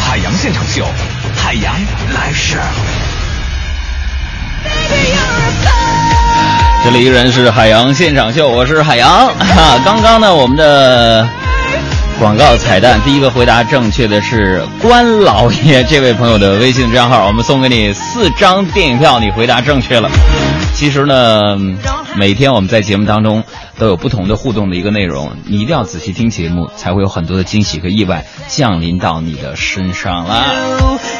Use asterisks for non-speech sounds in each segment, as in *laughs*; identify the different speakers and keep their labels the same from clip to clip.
Speaker 1: 海洋现场秀，海洋来事。
Speaker 2: 这里依然是海洋现场秀，我是海洋。哈，刚刚呢，我们的广告彩蛋，第一个回答正确的是关老爷这位朋友的微信账号，我们送给你四张电影票，你回答正确了。其实呢，每天我们在节目当中都有不同的互动的一个内容，你一定要仔细听节目，才会有很多的惊喜和意外降临到你的身上啦。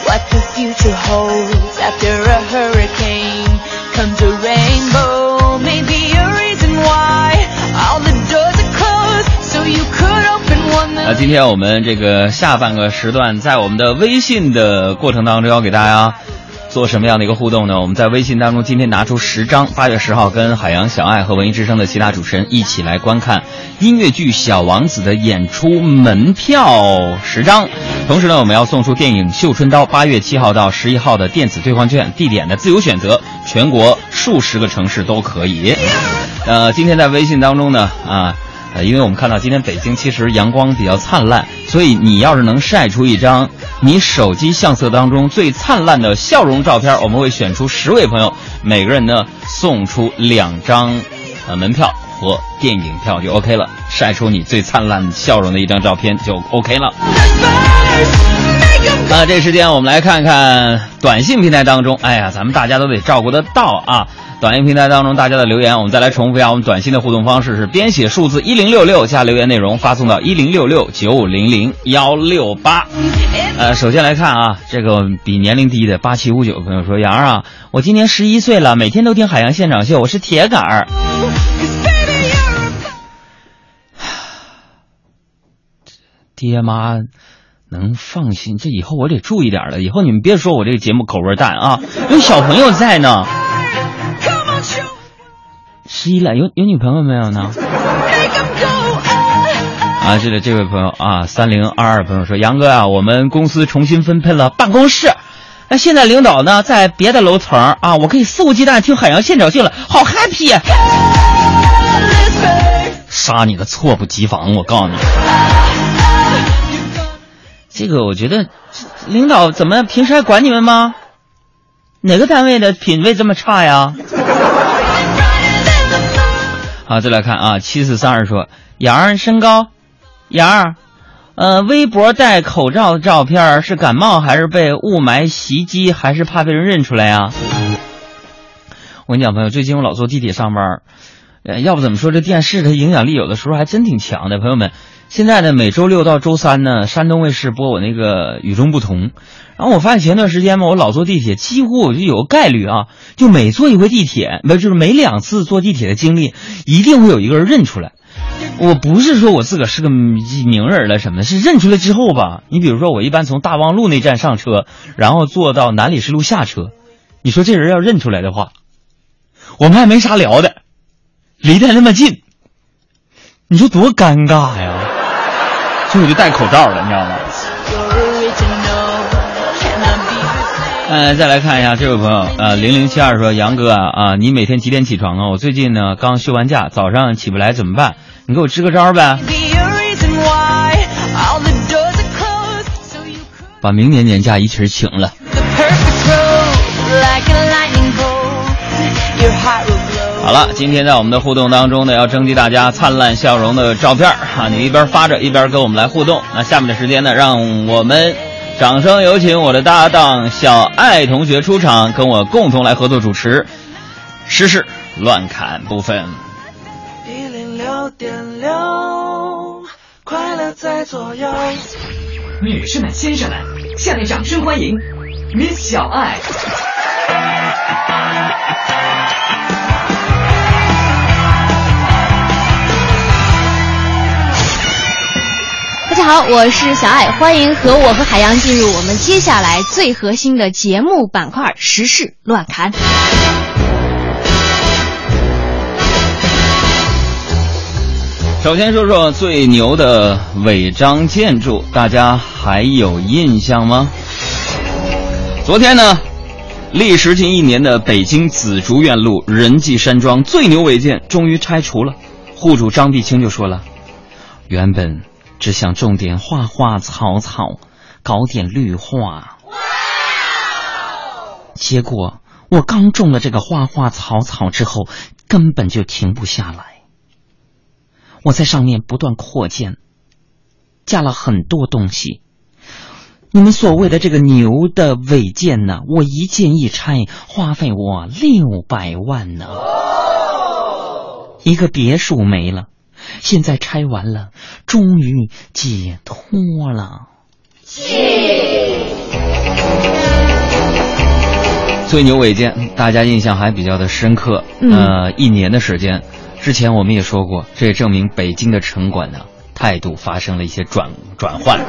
Speaker 3: What the future holds after a hurricane comes a rainbow. Maybe a reason why all the doors are closed, so you could open one
Speaker 2: 那今天我们这个下半个时段，在我们的微信的过程当中，要给大家做什么样的一个互动呢？我们在微信当中今天拿出十张，八月十号跟海洋小爱和文艺之声的其他主持人一起来观看音乐剧《小王子》的演出门票十张。同时呢，我们要送出电影《绣春刀》八月七号到十一号的电子兑换券，地点的自由选择，全国数十个城市都可以。呃，今天在微信当中呢，啊。呃，因为我们看到今天北京其实阳光比较灿烂，所以你要是能晒出一张你手机相册当中最灿烂的笑容照片，我们会选出十位朋友，每个人呢送出两张呃门票和电影票就 OK 了，晒出你最灿烂笑容的一张照片就 OK 了。那这时间我们来看看短信平台当中，哎呀，咱们大家都得照顾得到啊。短信平台当中大家的留言，我们再来重复一下，我们短信的互动方式是编写数字一零六六加留言内容发送到一零六六九五零零幺六八。呃，首先来看啊，这个比年龄低的八七五九朋友说：“杨啊，我今年十一岁了，每天都听海洋现场秀，我是铁杆儿。爹妈能放心，这以后我得注意点了。以后你们别说我这个节目口味淡啊，有小朋友在呢。十一了，有有女朋友没有呢？啊，是的这位朋友啊，三零二二朋友说，杨哥啊，我们公司重新分配了办公室，那现在领导呢在别的楼层啊，我可以肆无忌惮听海洋现场秀了，好 happy！啊杀你个措不及防，我告诉你。这个我觉得，领导怎么平时还管你们吗？哪个单位的品味这么差呀？好，再来看啊，七四三二说，杨儿身高，杨儿，呃，微博戴口罩的照片是感冒还是被雾霾袭击，还是怕被人认出来呀？我跟你讲，朋友，最近我老坐地铁上班，呃，要不怎么说这电视它影响力有的时候还真挺强的，朋友们。现在呢，每周六到周三呢，山东卫视播我那个《与众不同》，然后我发现前段时间嘛，我老坐地铁，几乎我就有个概率啊，就每坐一回地铁，不就是每两次坐地铁的经历，一定会有一个人认出来。我不是说我自个儿是个名人了什么的，是认出来之后吧。你比如说，我一般从大望路那站上车，然后坐到南礼士路下车，你说这人要认出来的话，我们还没啥聊的，离得那么近，你说多尴尬呀！所以我就戴口罩了，你知道吗？呃，再来看一下这位朋友，呃，零零七二说，杨哥啊啊，你每天几点起床啊？我最近呢刚休完假，早上起不来怎么办？你给我支个招呗。把明年年假一起请了。好了，今天在我们的互动当中呢，要征集大家灿烂笑容的照片啊！你一边发着，一边跟我们来互动。那下面的时间呢，让我们掌声有请我的搭档小爱同学出场，跟我共同来合作主持时事乱侃部分。
Speaker 4: 一零六点六，快乐在左右。
Speaker 5: 女士们、先生们，下面掌声欢迎 Miss 小爱。
Speaker 6: 大家好，我是小爱，欢迎和我和海洋进入我们接下来最核心的节目板块——时事乱侃。
Speaker 2: 首先说说最牛的违章建筑，大家还有印象吗？昨天呢，历时近一年的北京紫竹院路仁济山庄最牛违建终于拆除了。户主张碧清就说了：“原本只想种点花花草草，搞点绿化，哇结果我刚种了这个花花草草之后，根本就停不下来。我在上面不断扩建，加了很多东西。你们所谓的这个牛的违建呢，我一件一拆，花费我六百万呢。一个别墅没了，现在拆完了，终于解脱了。最牛违建，大家印象还比较的深刻。
Speaker 6: 嗯
Speaker 2: 呃，一年的时间，之前我们也说过，这也证明北京的城管呢态度发生了一些转转换。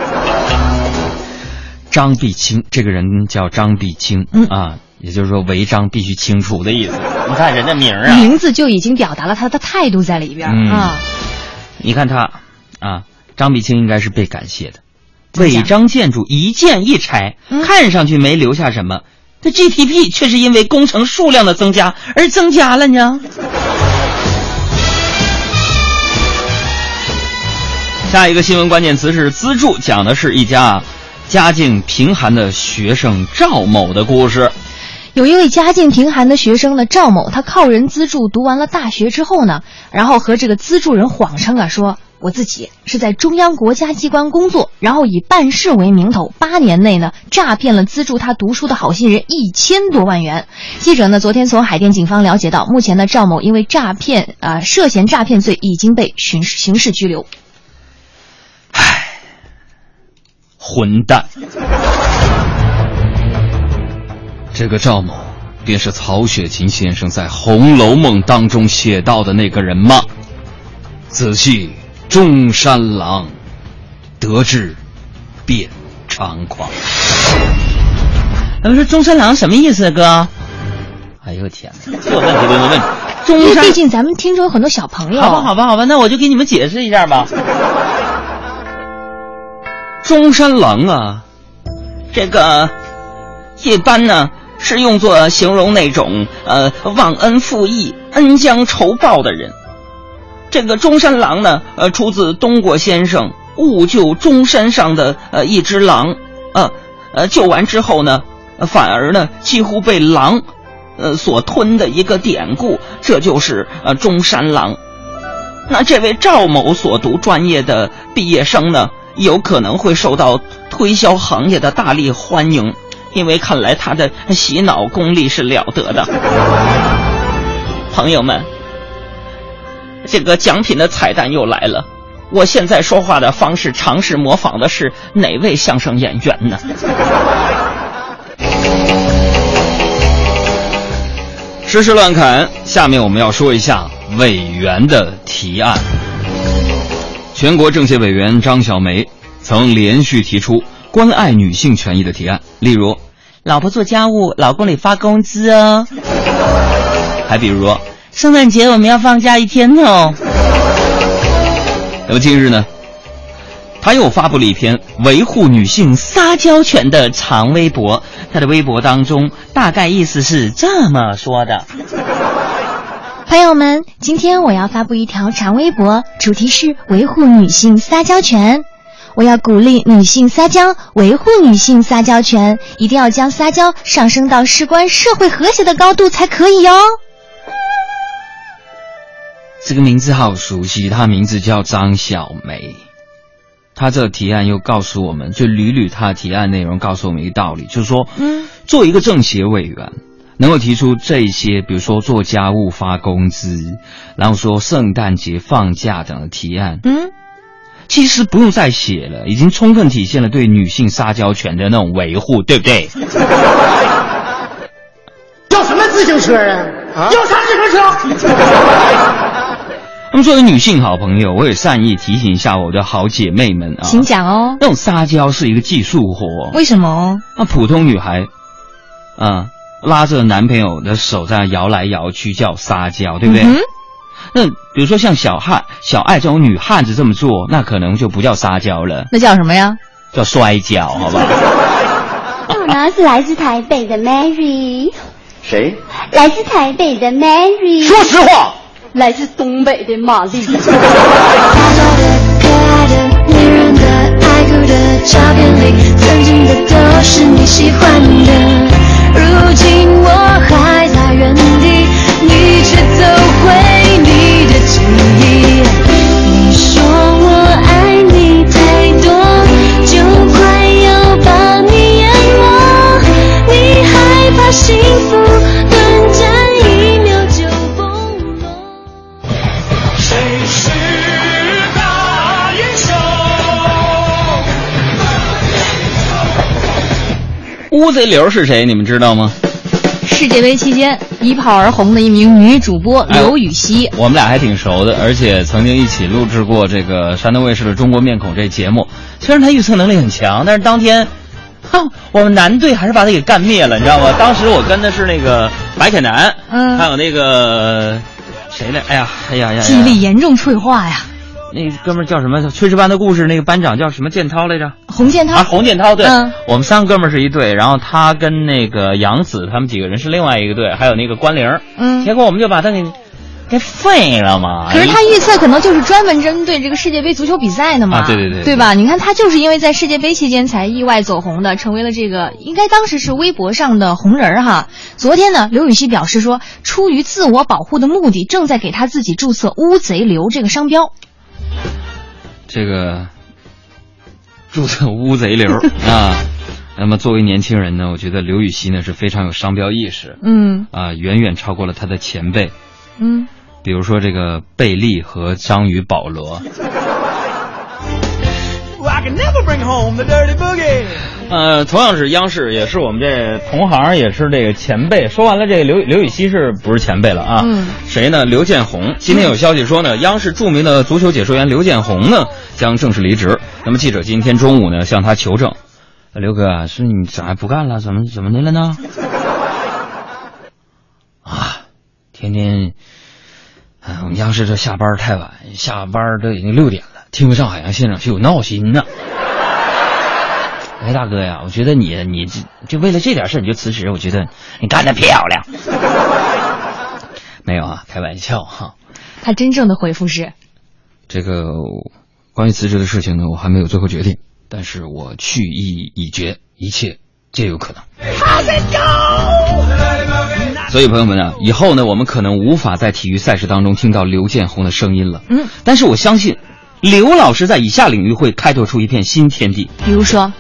Speaker 2: 张碧清这个人叫张碧清、
Speaker 6: 嗯
Speaker 2: 啊，也就是说违章必须清除的意思。你看人家名儿啊，
Speaker 6: 名字就已经表达了他的态度在里边、
Speaker 2: 嗯
Speaker 6: 啊。
Speaker 2: 你看他啊，张碧清应该是被感谢的。违章建筑一建一拆，
Speaker 6: 嗯
Speaker 2: 看上去没留下什么，这 GDP 却是因为工程数量的增加而增加了呢。下一个新闻关键词是资助，讲的是一家家境贫寒的学生赵某的故事。
Speaker 6: 有一位家境贫寒的学生呢，赵某，他靠人资助读完了大学之后呢，然后和这个资助人谎称啊说。我自己是在中央国家机关工作，然后以办事为名头，八年内呢诈骗了资助他读书的好心人一千多万元。记者呢昨天从海淀警方了解到，目前呢赵某因为诈骗啊、涉嫌诈骗罪已经被刑事刑事拘留。
Speaker 2: 唉混蛋！这个赵某便是曹雪芹先生在《红楼梦》当中写到的那个人吗？仔细中山狼，得志便猖狂。咱们说中山狼什么意思，哥？哎呦天哪，这问题问的问题。*laughs* 中山
Speaker 6: 毕竟咱们听说有很多小朋友，
Speaker 2: 好吧，好吧，好吧，那我就给你们解释一下吧。*laughs* 中山狼啊，这个一般呢是用作形容那种呃忘恩负义、恩将仇报的人。这个中山狼呢，呃，出自东郭先生《误救中山上的呃一只狼》，呃呃救完之后呢，反而呢几乎被狼呃所吞的一个典故，这就是呃中山狼。那这位赵某所读专业的毕业生呢，有可能会受到推销行业的大力欢迎，因为看来他的洗脑功力是了得的。朋友们，这个奖品的彩蛋又来了。我现在说话的方式，尝试模仿的是哪位相声演员呢？时事乱侃，下面我们要说一下委员的提案。全国政协委员张小梅曾连续提出关爱女性权益的提案，例如，老婆做家务，老公得发工资哦。还比如，圣诞节我们要放假一天哦。那么近日呢，他又发布了一篇维护女性撒娇权的长微博。他的微博当中大概意思是这么说的：
Speaker 6: 朋友们，今天我要发布一条长微博，主题是维护女性撒娇权。我要鼓励女性撒娇，维护女性撒娇权，一定要将撒娇上升到事关社会和谐的高度才可以哦。
Speaker 2: 这个名字好熟悉，她名字叫张小梅。她这个提案又告诉我们，就捋捋她提案内容，告诉我们一个道理，就是说，
Speaker 6: 嗯，
Speaker 2: 做一个政协委员，能够提出这些，比如说做家务发工资，然后说圣诞节放假等的提案，
Speaker 6: 嗯，
Speaker 2: 其实不用再写了，已经充分体现了对女性撒娇权的那种维护，对不对？*laughs*
Speaker 7: 要什么自行车啊？啊，要啥自行车？*laughs*
Speaker 2: 那么作为女性好朋友，我也善意提醒一下我的好姐妹们啊，
Speaker 6: 请讲哦。
Speaker 2: 那种撒娇是一个技术活，
Speaker 6: 为什么？
Speaker 2: 那普通女孩，啊，拉着男朋友的手在那摇来摇去叫撒娇，对不对？
Speaker 6: 嗯
Speaker 2: 那比如说像小汉、小爱这种女汉子这么做，那可能就不叫撒娇了，
Speaker 6: 那叫什么呀？
Speaker 2: 叫摔跤，好吧？*laughs*
Speaker 8: 我呢是来自台北的 Mary，
Speaker 2: 谁？
Speaker 8: 来自台北的 Mary，
Speaker 2: 说实话，
Speaker 8: 来自东北的玛丽。
Speaker 3: 可爱的女人的爱哭的照片里，曾经的都是你喜欢的。如今我还在原地，你却走回你
Speaker 2: 乌贼流是谁？你们知道吗？
Speaker 6: 世界杯期间一炮而红的一名女主播
Speaker 2: 哎
Speaker 6: 刘禹锡。
Speaker 2: 我们俩还挺熟的，而且曾经一起录制过这个山东卫视的《中国面孔》这节目。虽然他预测能力很强，但是当天，哼，我们男队还是把他给干灭了，你知道吗？当时我跟的是那个白凯南，
Speaker 6: 嗯
Speaker 2: 还有那个谁呢？哎呀，哎呀哎呀，呀
Speaker 6: 记忆力严重退化呀。
Speaker 2: 那哥们儿叫什么？炊事班的故事那个班长叫什么建涛来着？
Speaker 6: 洪建涛
Speaker 2: 啊，洪建涛，对，
Speaker 6: 嗯
Speaker 2: 我们三个哥们儿是一队，然后他跟那个杨子他们几个人是另外一个队，还有那个关玲，
Speaker 6: 嗯
Speaker 2: 结果我们就把他给给废了嘛。
Speaker 6: 可是他预测可能就是专门针对这个世界杯足球比赛的嘛，
Speaker 2: 啊对对对
Speaker 6: 对吧？你看他就是因为在世界杯期间才意外走红的，成为了这个应该当时是微博上的红人儿哈。昨天呢，刘禹锡表示说，出于自我保护的目的，正在给他自己注册“乌贼流”这个商标。
Speaker 2: 这个注册乌贼流 *laughs* 啊。那么作为年轻人呢，我觉得刘禹锡呢是非常有商标意识
Speaker 6: 嗯
Speaker 2: 啊，远远超过了他的前辈，
Speaker 6: 嗯，
Speaker 2: 比如说这个贝利和章鱼保罗。
Speaker 4: I can never bring home the dirty boogie.
Speaker 2: 呃，同样是央视，也是我们这同行，也是这个前辈。说完了，这个刘刘禹锡是不是前辈了啊？
Speaker 6: 嗯
Speaker 2: 谁呢？刘建宏。今天有消息说呢，央视著名的足球解说员刘建宏呢将正式离职。那么记者今天中午呢向他求证，呃刘哥是你咋不干了？怎么怎么的了呢？啊，天天，哎，我们央视这下班太晚，下班都已经六点了，听不上海洋现场秀，闹心呢。哎，大哥呀，我觉得你你这就为了这点事儿你就辞职，我觉得你干得漂亮。*laughs* 没有啊，开玩笑哈。
Speaker 6: 他真正的回复是，
Speaker 2: 这个关于辞职的事情呢，我还没有最后决定，但是我去意已决，一切皆有可能。所以朋友们啊，以后呢，我们可能无法在体育赛事当中听到刘建宏的声音了。
Speaker 6: 嗯，
Speaker 2: 但是我相信，刘老师在以下领域会开拓出一片新天地。
Speaker 6: 比如说，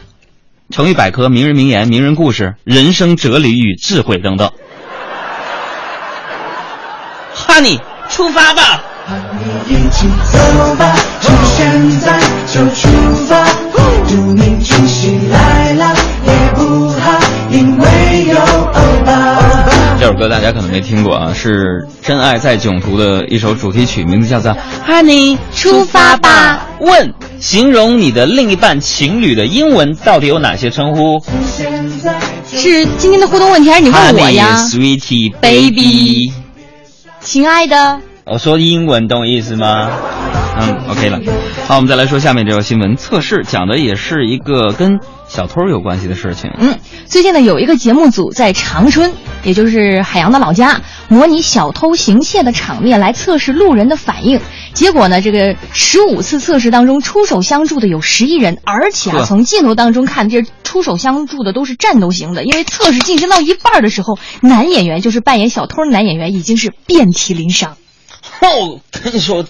Speaker 2: 成语百科、名人名言、名人故事、人生哲理与智慧等等。Honey，，出发吧！
Speaker 4: 你一起走吧，从现在就出发，祝你惊喜来了也不怕，因为有欧巴。
Speaker 2: 这首歌大家可能没听过啊，是《真爱在囧途》的一首主题曲，名字叫做《Honey
Speaker 6: 出发吧》。
Speaker 2: 问：形容你的另一半情侣的英文到底有哪些称呼
Speaker 6: 是今天的互动问题还是你问我呀
Speaker 2: ？？Honey, Sweetie,
Speaker 6: Baby。亲爱的，
Speaker 2: 我说英文，懂我意思吗？嗯，OK 了。好，我们再来说下面这条新闻，测试讲的也是一个跟小偷有关系的事情。
Speaker 6: 嗯，最近呢有一个节目组在长春，也就是海洋的老家，模拟小偷行窃的场面来测试路人的反应。结果呢，这个十五次测试当中，出手相助的有十一人，而且啊，从镜头当中看，这出手相助的都是战斗型的。因为测试进行到一半的时候，男演员就是扮演小偷的男演员已经是遍体鳞伤。
Speaker 2: 哦，跟你说，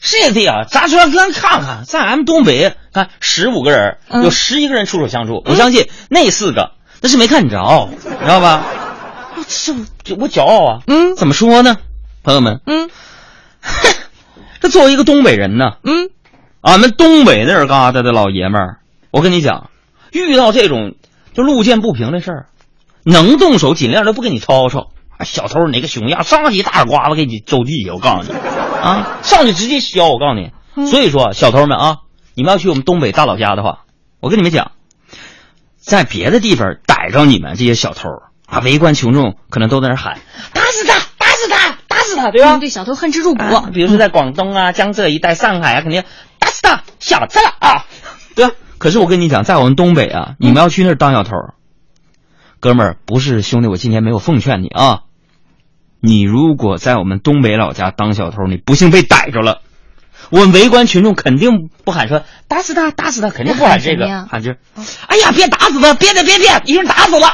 Speaker 2: 这地啊，咱说咱看看，在俺们东北，看十五个人，
Speaker 6: 嗯
Speaker 2: 有十一个人出手相助。我相信那四个那是没看着，你知道吧？我这这我骄傲啊！
Speaker 6: 嗯
Speaker 2: 怎么说呢，朋友们？
Speaker 6: 嗯
Speaker 2: 这作为一个东北人呢，
Speaker 6: 嗯，
Speaker 2: 俺们东北那儿嘎达的老爷们儿，我跟你讲，遇到这种就路见不平的事儿，能动手尽量都不跟你吵吵。啊小偷哪个熊样，上去一大耳刮子给你周地下，我告诉你。啊，上去直接削。我告诉你，所以说小偷们啊，你们要去我们东北大老家的话，我跟你们讲，在别的地方逮着你们这些小偷啊，围观群众可能都在那喊打死他，打死他，打死他，对吧？
Speaker 6: 嗯对小偷恨之入骨。
Speaker 2: 啊比如说在广东啊、江浙一带、上海啊，肯定打死他，小子了啊，*laughs* 对吧？可是我跟你讲，在我们东北啊，你们要去那儿当小偷，哥们儿，不是兄弟，我今天没有奉劝你啊。你如果在我们东北老家当小偷，你不幸被逮着了，我们围观群众肯定不喊说打死他，打死他，肯定不喊这个
Speaker 6: 喊什么呀，
Speaker 2: 喊就是，哎呀，别打死他，别别别别，一人打死了。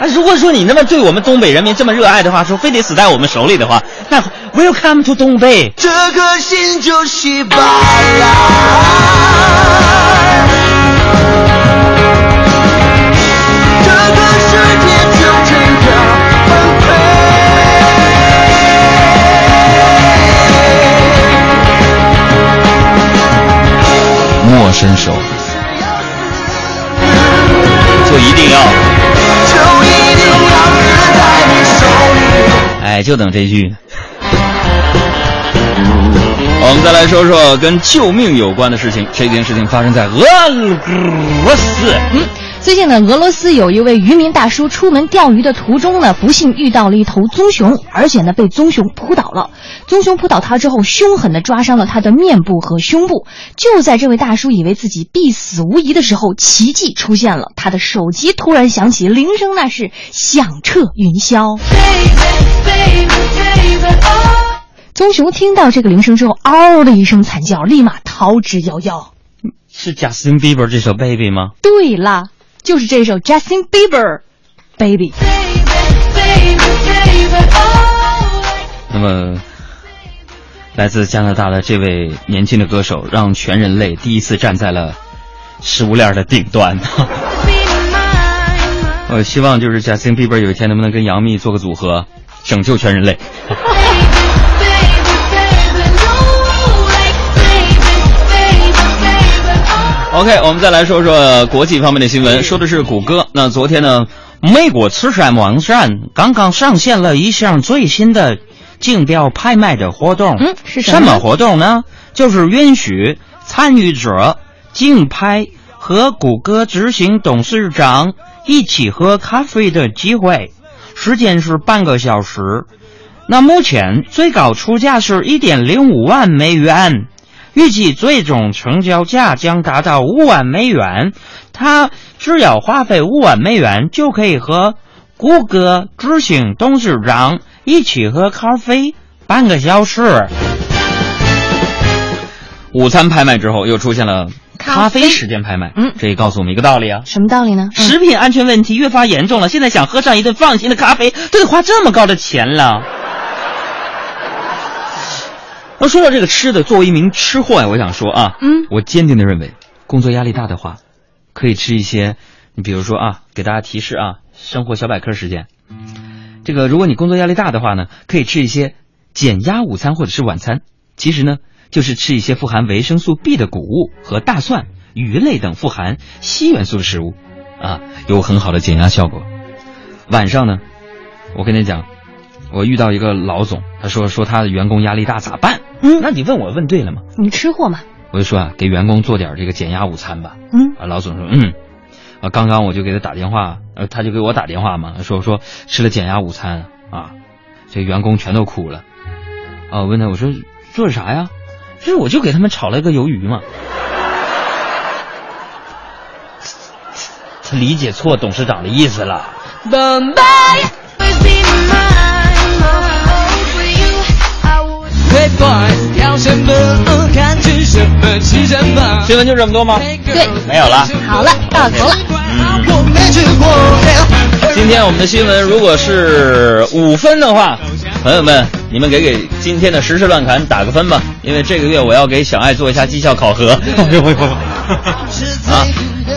Speaker 2: 啊，如果说你那么对我们东北人民这么热爱的话，说非得死在我们手里的话，那 Welcome to 东北。
Speaker 4: 这颗心就是。
Speaker 2: 莫伸手，就一定要，
Speaker 4: 就一定要死在你手里。
Speaker 2: 哎，就等这句。我们再来说说跟救命有关的事情。这件事情发生在俄罗斯。
Speaker 6: 嗯，最近呢，俄罗斯有一位渔民大叔出门钓鱼的途中呢，不幸遇到了一头棕熊，而且呢被棕熊扑倒了。棕熊扑倒他之后，凶狠地抓伤了他的面部和胸部。就在这位大叔以为自己必死无疑的时候，奇迹出现了，他的手机突然响起铃声，那是响彻云霄。*laughs* 棕熊听到这个铃声之后，嗷的一声惨叫，立马逃之夭夭。
Speaker 2: 是贾斯汀比伯这首《Baby》吗？
Speaker 6: 对啦，就是这首 Justin Bieber Baby。
Speaker 2: 那么，来自加拿大的这位年轻的歌手，让全人类第一次站在了食物链的顶端。*laughs* 我希望就是 Justin Bieber 有一天能不能跟杨幂做个组合，拯救全人类。OK，我们再来说说国际方面的新闻，说的是谷歌。那昨天呢，美国慈善网站刚刚上线了一项最新的竞标拍卖的活动。
Speaker 6: 嗯是什么
Speaker 2: 活动呢？就是允许参与者竞拍和谷歌执行董事长一起喝咖啡的机会，时间是半个小时。那目前最高出价是一点零五万美元，预计最终成交价将达到五万美元。他只要花费五万美元，就可以和谷歌执行董事长一起喝咖啡半个小时。午餐拍卖之后，又出现了咖
Speaker 6: 咖啡
Speaker 2: 啡时间拍卖。
Speaker 6: 嗯
Speaker 2: 这也告诉我们一个道理啊。
Speaker 6: 什么道理呢？嗯
Speaker 2: 食品安全问题越发严重了，现在想喝上一顿放心的咖啡，都得花这么高的钱了。那说到这个吃的，作为一名吃货呀，我想说啊，
Speaker 6: 嗯
Speaker 2: 我坚定的认为，工作压力大的话，可以吃一些，你比如说啊，给大家提示啊，生活小百科时间，这个如果你工作压力大的话呢，可以吃一些减压午餐或者是晚餐。其实呢，就是吃一些富含维生素 B 的谷物和大蒜、鱼类等富含硒元素的食物，啊，有很好的减压效果。晚上呢，我跟你讲，我遇到一个老总，他说说他的员工压力大咋办？
Speaker 6: 嗯
Speaker 2: 那你问我问对了吗？
Speaker 6: 你吃货嘛？
Speaker 2: 我就说啊，给员工做点这个减压午餐吧。
Speaker 6: 嗯
Speaker 2: 啊，老总说嗯，啊，刚刚我就给他打电话，呃，他就给我打电话嘛，说说吃了减压午餐啊，这员工全都哭了。啊，我问他我说做啥呀？就是我就给他们炒了一个鱿鱼嘛。他理解错董事长的意思了。新闻就这么多吗？
Speaker 6: 对，
Speaker 2: 没有了。
Speaker 6: 好了，到头了。
Speaker 4: 我没吃过。
Speaker 2: 今天我们的新闻如果是五分的话，朋友们，你们给给今天的时事乱侃打个分吧，因为这个月我要给小爱做一下绩效考核。*laughs* 啊，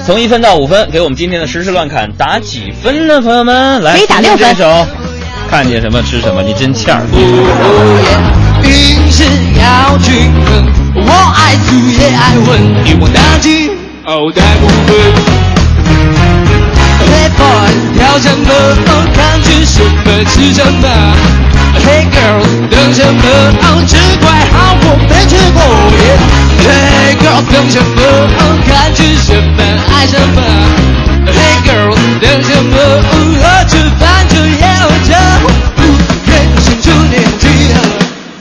Speaker 2: 从一分到五分，给我们今天的时事乱侃打几分呢？朋友们，来，
Speaker 6: 可以打六分
Speaker 2: 看见什么吃什么，你真欠儿。
Speaker 4: 运势要均衡，我爱煮也爱闻，一网打尽，哦，带不分。Playboy 调整了，看去十分
Speaker 9: 吃什么？Hey girl，等什么？哦，吃快好，我没吃过。Hey girl，等什么？哦，看吃什么，爱什么？Hey girl，等什么？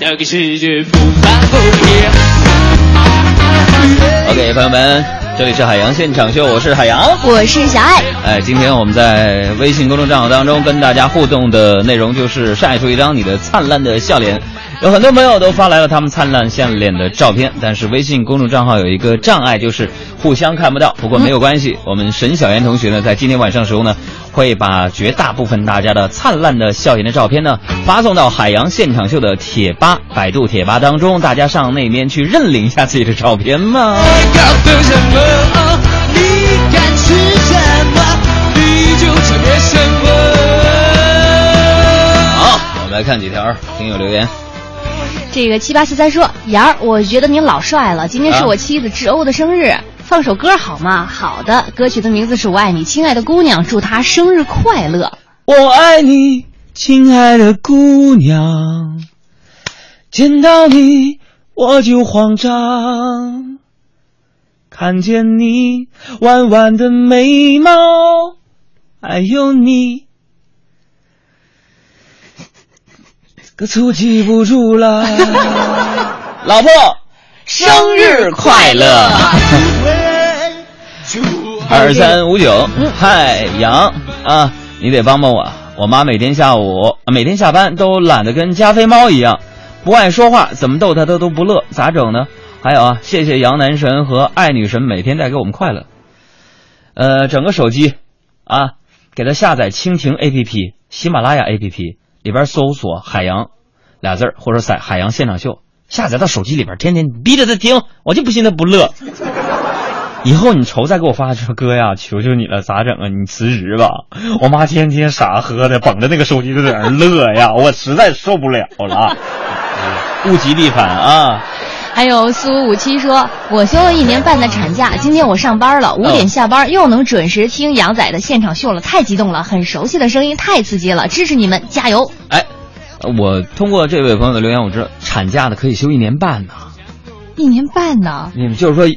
Speaker 9: 这个世界不翻不平。
Speaker 2: OK，朋友们，这里是海洋现场秀，我是海洋。
Speaker 6: 我是小爱。
Speaker 2: 哎，今天我们在微信公众账号当中跟大家互动的内容就是晒出一张你的灿烂的笑脸。*laughs* 有很多朋友都发来了他们灿烂笑脸的照片，但是微信公众账号有一个障碍，就是互相看不到。不过没有关系，我们沈小妍同学呢，在今天晚上的时候呢，会把绝大部分大家的灿烂的笑颜的照片呢，发送到海洋现场秀的贴吧、百度贴吧当中，大家上那边去认领一下自己的照片嘛。
Speaker 9: Hey girl，等什么？哦，你敢吃什么？你就超越什么？
Speaker 2: 好，我们来看几条听友留言。
Speaker 6: 这个七八四三说：“妍儿，我觉得您老帅了。今天是我妻子志欧的生日，放首歌好吗？”好的，歌曲的名字是我爱你，亲爱的姑娘，祝她生日快乐。
Speaker 2: 我爱你，亲爱的姑娘，见到你我就慌张，看见你弯弯的眉毛，还有你，可粗记不住了。*laughs* 老婆，生日快乐！*laughs* 二三五九，嗨，杨啊，你得帮帮我。我妈每天下午、每天下班都懒得跟加菲猫一样，不爱说话，怎么逗她她都不乐，咋整呢？还有啊，谢谢杨男神和爱女神每天带给我们快乐。呃，整个手机啊，给他下载蜻蜓 APP、喜马拉雅 APP 里边搜索“海洋”俩字儿，或者在“海洋现场秀”，下载到手机里边，天天逼着他听，我就不信他不乐。以后你愁再给我发说哥呀，求求你了，咋整啊？你辞职吧！我妈天天傻呵的捧着那个手机就在那乐呀，我实在受不了了。*laughs* 物极必反啊！
Speaker 6: 还有四五五七说：“我休了一年半的产假，今天我上班了，五点下班，又能准时听杨仔的现场秀了，太激动了，很熟悉的声音，太刺激了，支持你们，加油！
Speaker 2: 哎，我通过这位朋友的留言，我知道产假的可以休一年半呢。
Speaker 6: 一年半呢？
Speaker 2: 你们就是说，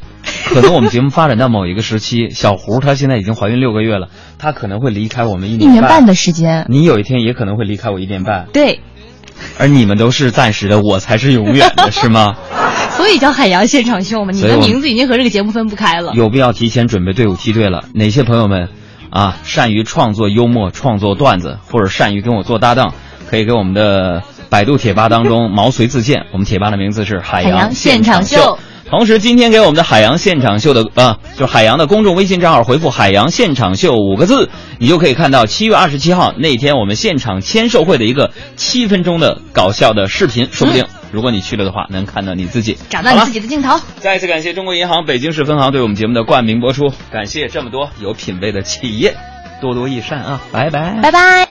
Speaker 2: 可能我们节目发展到某一个时期，小胡她现在已经怀孕六个月了，她可能会离开我们一年
Speaker 6: 半的时间，
Speaker 2: 你有一天也可能会离开我一年半，
Speaker 6: 对，
Speaker 2: 而你们都是暂时的，我才是永远的，*laughs* 是吗？
Speaker 6: 所以叫海洋现场秀嘛。你的名字已经和这个节目分不开了。
Speaker 2: 有必要提前准备队伍梯队了。哪些朋友们啊，善于创作幽默、创作段子，或者善于跟我做搭档，可以给我们的百度贴吧当中 *laughs* 毛遂自荐。我们贴吧的名字是海
Speaker 6: 海洋现场秀。
Speaker 2: 同时，今天给我们的海洋现场秀的啊，就是海洋的公众微信账号回复“海洋现场秀”五个字，你就可以看到七月二十七号那天我们现场签售会的一个七分钟的搞笑的视频，说不定、如果你去了的话，能看到你自己，
Speaker 6: 找到你自己的镜头。
Speaker 2: 再一次感谢中国银行北京市分行对我们节目的冠名播出，感谢这么多有品位的企业，多多益善啊！拜拜，
Speaker 6: 拜拜。